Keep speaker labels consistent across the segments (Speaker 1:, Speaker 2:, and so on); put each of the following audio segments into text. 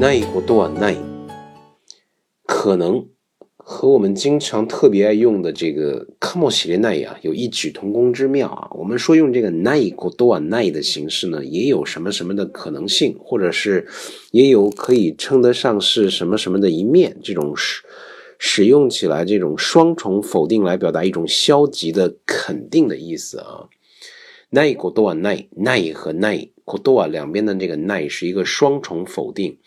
Speaker 1: ないことはない。可能和我们经常特别爱用的这个かもしれない呀，有异曲同工之妙啊。我们说用这个ないことはない的形式呢，也有什么什么的可能性，或者是也有可以称得上是什么什么的一面。这种使使用起来这种双重否定来表达一种消极的肯定的意思啊。ないことはない、ない和ない ことは两边的这个ない是一个双重否定。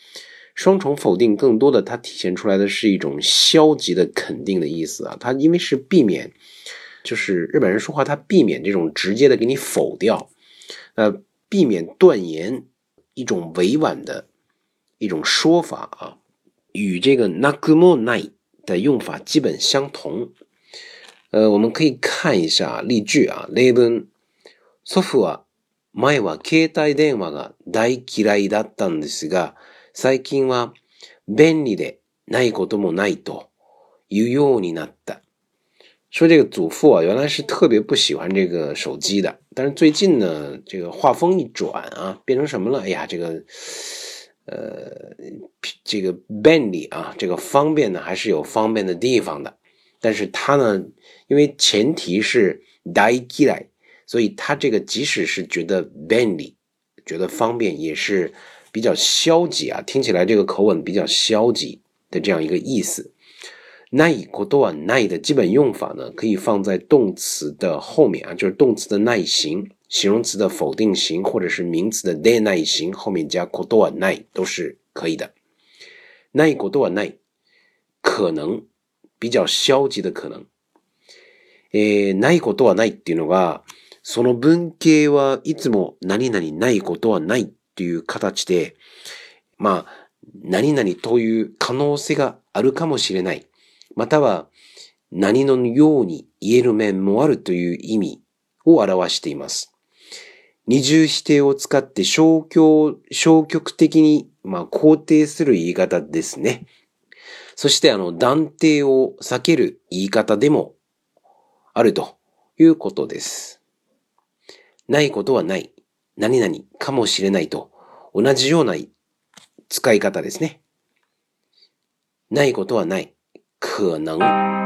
Speaker 1: 双重否定更多的它体现出来的是一种消极的肯定的意思啊，它因为是避免，就是日本人说话他避免这种直接的给你否掉，呃，避免断言一种委婉的一种说法啊，与这个 nakumo nai 的用法基本相同。呃，我们可以看一下例句啊，例文，祖父は 前は携帯電話が大嫌いだったんですが。最近は便利でないこともないというようになった。说这个祖父啊，原来是特别不喜欢这个手机的，但是最近呢，这个话锋一转啊，变成什么了？哎呀，这个呃，这个便利啊，这个方便呢，还是有方便的地方的。但是它呢，因为前提是大嫌い， 所以它这个即使是觉得便利，觉得方便，也是。比较消极啊，听起来这个口吻比较消极的这样一个意思。ないことはない的基本用法呢，可以放在动词的后面啊，就是动词的耐形、形容词的否定型或者是名词的で耐形后面加ことはない都是可以的。ないことはない，可能比较消极的可能。えー、ないことはないっていうのが、 その文型はいつも何々ないことはないという形で、まあ、何々という可能性があるかもしれない。または、何のように言える面もあるという意味を表しています。二重否定を使って消極、消極的に、まあ、肯定する言い方ですね。そして、あの、断定を避ける言い方でもあるということです。ないことはない。何々かもしれないと同じような使い方ですね。ないことはない。可能。